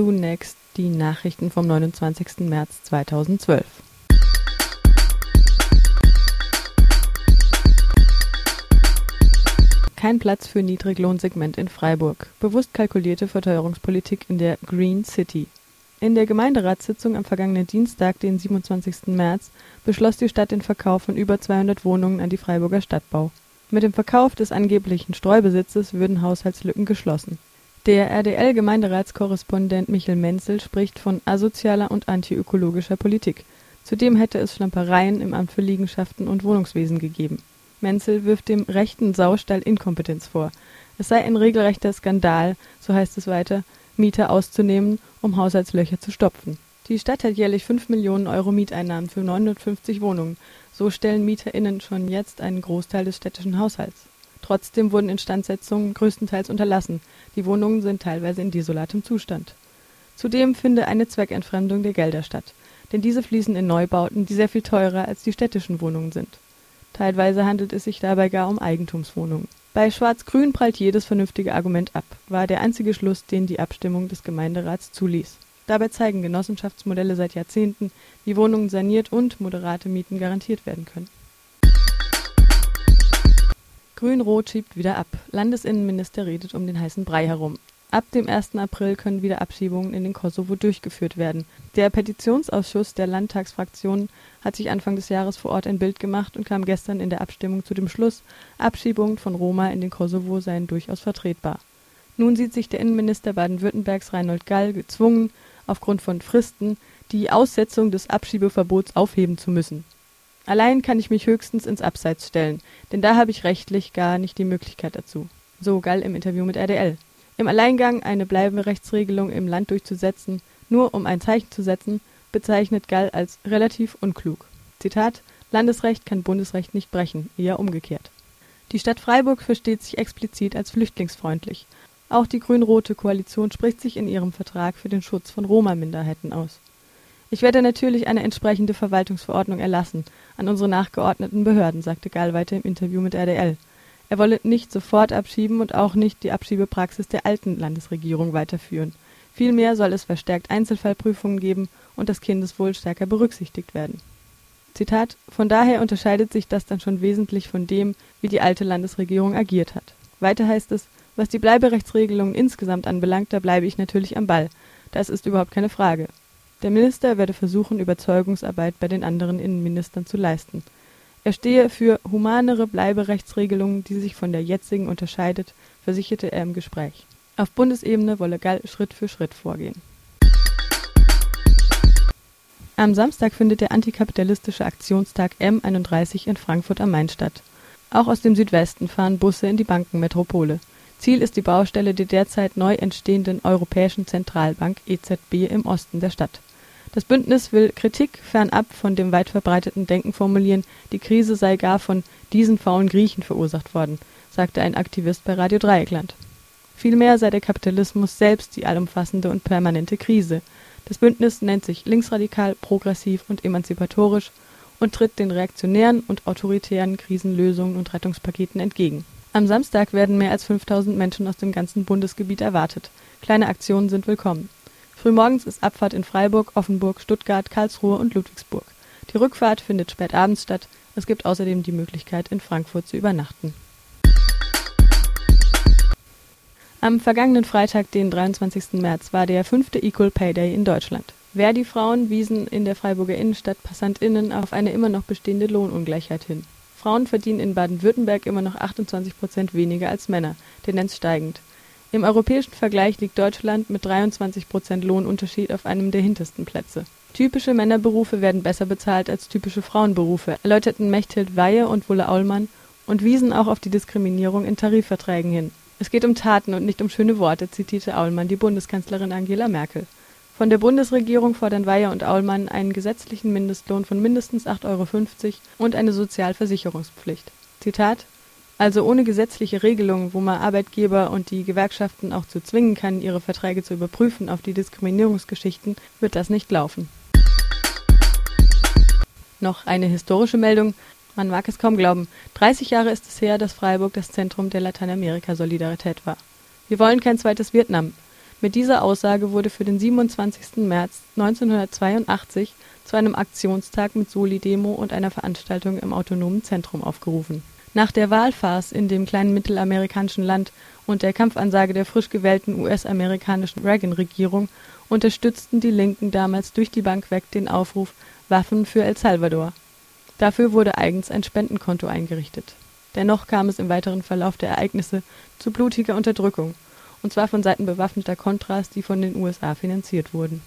zunächst die Nachrichten vom 29. März 2012. Kein Platz für Niedriglohnsegment in Freiburg. Bewusst kalkulierte Verteuerungspolitik in der Green City. In der Gemeinderatssitzung am vergangenen Dienstag, den 27. März, beschloss die Stadt den Verkauf von über 200 Wohnungen an die Freiburger Stadtbau. Mit dem Verkauf des angeblichen Streubesitzes würden Haushaltslücken geschlossen. Der RDL-Gemeinderatskorrespondent Michel Menzel spricht von asozialer und antiökologischer Politik. Zudem hätte es Schlampereien im Amt für Liegenschaften und Wohnungswesen gegeben. Menzel wirft dem rechten Saustall Inkompetenz vor. Es sei ein regelrechter Skandal, so heißt es weiter, Mieter auszunehmen, um Haushaltslöcher zu stopfen. Die Stadt hat jährlich 5 Millionen Euro Mieteinnahmen für 950 Wohnungen. So stellen MieterInnen schon jetzt einen Großteil des städtischen Haushalts. Trotzdem wurden Instandsetzungen größtenteils unterlassen. Die Wohnungen sind teilweise in desolatem Zustand. Zudem finde eine Zweckentfremdung der Gelder statt. Denn diese fließen in Neubauten, die sehr viel teurer als die städtischen Wohnungen sind. Teilweise handelt es sich dabei gar um Eigentumswohnungen. Bei Schwarz-Grün prallt jedes vernünftige Argument ab, war der einzige Schluss, den die Abstimmung des Gemeinderats zuließ. Dabei zeigen Genossenschaftsmodelle seit Jahrzehnten, wie Wohnungen saniert und moderate Mieten garantiert werden können. Grün-Rot schiebt wieder ab. Landesinnenminister redet um den heißen Brei herum. Ab dem 1. April können wieder Abschiebungen in den Kosovo durchgeführt werden. Der Petitionsausschuss der Landtagsfraktionen hat sich Anfang des Jahres vor Ort ein Bild gemacht und kam gestern in der Abstimmung zu dem Schluss, Abschiebungen von Roma in den Kosovo seien durchaus vertretbar. Nun sieht sich der Innenminister Baden-Württembergs Reinhold Gall gezwungen, aufgrund von Fristen die Aussetzung des Abschiebeverbots aufheben zu müssen. Allein kann ich mich höchstens ins Abseits stellen, denn da habe ich rechtlich gar nicht die Möglichkeit dazu. So Gall im Interview mit RDL. Im Alleingang eine Bleiberechtsregelung im Land durchzusetzen, nur um ein Zeichen zu setzen, bezeichnet Gall als relativ unklug. Zitat Landesrecht kann Bundesrecht nicht brechen, eher umgekehrt. Die Stadt Freiburg versteht sich explizit als flüchtlingsfreundlich. Auch die grün-rote Koalition spricht sich in ihrem Vertrag für den Schutz von Roma-Minderheiten aus. Ich werde natürlich eine entsprechende Verwaltungsverordnung erlassen an unsere nachgeordneten Behörden, sagte Gall weiter im Interview mit RDL. Er wolle nicht sofort abschieben und auch nicht die Abschiebepraxis der alten Landesregierung weiterführen. Vielmehr soll es verstärkt Einzelfallprüfungen geben und das Kindeswohl stärker berücksichtigt werden. Zitat Von daher unterscheidet sich das dann schon wesentlich von dem, wie die alte Landesregierung agiert hat. Weiter heißt es, was die Bleiberechtsregelungen insgesamt anbelangt, da bleibe ich natürlich am Ball. Das ist überhaupt keine Frage. Der Minister werde versuchen, Überzeugungsarbeit bei den anderen Innenministern zu leisten. Er stehe für humanere Bleiberechtsregelungen, die sich von der jetzigen unterscheidet, versicherte er im Gespräch. Auf Bundesebene wolle Gall Schritt für Schritt vorgehen. Am Samstag findet der antikapitalistische Aktionstag M31 in Frankfurt am Main statt. Auch aus dem Südwesten fahren Busse in die Bankenmetropole. Ziel ist die Baustelle der derzeit neu entstehenden Europäischen Zentralbank EZB im Osten der Stadt. Das Bündnis will Kritik fernab von dem weit verbreiteten Denken formulieren, die Krise sei gar von diesen faulen Griechen verursacht worden, sagte ein Aktivist bei Radio Dreieckland. Vielmehr sei der Kapitalismus selbst die allumfassende und permanente Krise. Das Bündnis nennt sich linksradikal, progressiv und emanzipatorisch und tritt den reaktionären und autoritären Krisenlösungen und Rettungspaketen entgegen. Am Samstag werden mehr als 5000 Menschen aus dem ganzen Bundesgebiet erwartet. Kleine Aktionen sind willkommen. Frühmorgens ist Abfahrt in Freiburg, Offenburg, Stuttgart, Karlsruhe und Ludwigsburg. Die Rückfahrt findet spät abends statt. Es gibt außerdem die Möglichkeit, in Frankfurt zu übernachten. Am vergangenen Freitag, den 23. März, war der fünfte Equal Pay Day in Deutschland. Verdi-Frauen wiesen in der Freiburger Innenstadt PassantInnen auf eine immer noch bestehende Lohnungleichheit hin. Frauen verdienen in Baden-Württemberg immer noch 28 Prozent weniger als Männer, Tendenz steigend. Im europäischen Vergleich liegt Deutschland mit 23 Prozent Lohnunterschied auf einem der hintersten Plätze. Typische Männerberufe werden besser bezahlt als typische Frauenberufe, erläuterten Mechthild Weihe und Wulle Aulmann und wiesen auch auf die Diskriminierung in Tarifverträgen hin. Es geht um Taten und nicht um schöne Worte, zitierte Aulmann die Bundeskanzlerin Angela Merkel. Von der Bundesregierung fordern Weihe und Aulmann einen gesetzlichen Mindestlohn von mindestens 8,50 Euro und eine Sozialversicherungspflicht. Zitat also ohne gesetzliche Regelungen, wo man Arbeitgeber und die Gewerkschaften auch zu zwingen kann, ihre Verträge zu überprüfen auf die Diskriminierungsgeschichten, wird das nicht laufen. Noch eine historische Meldung. Man mag es kaum glauben. 30 Jahre ist es her, dass Freiburg das Zentrum der Lateinamerika-Solidarität war. Wir wollen kein zweites Vietnam. Mit dieser Aussage wurde für den 27. März 1982 zu einem Aktionstag mit Soli-Demo und einer Veranstaltung im Autonomen Zentrum aufgerufen. Nach der Wahlfarce in dem kleinen mittelamerikanischen Land und der Kampfansage der frisch gewählten US-amerikanischen Reagan-Regierung unterstützten die Linken damals durch die Bank weg den Aufruf „ Waffen für El Salvador “. Dafür wurde eigens ein Spendenkonto eingerichtet. Dennoch kam es im weiteren Verlauf der Ereignisse zu blutiger Unterdrückung, und zwar von Seiten bewaffneter Contras, die von den USA finanziert wurden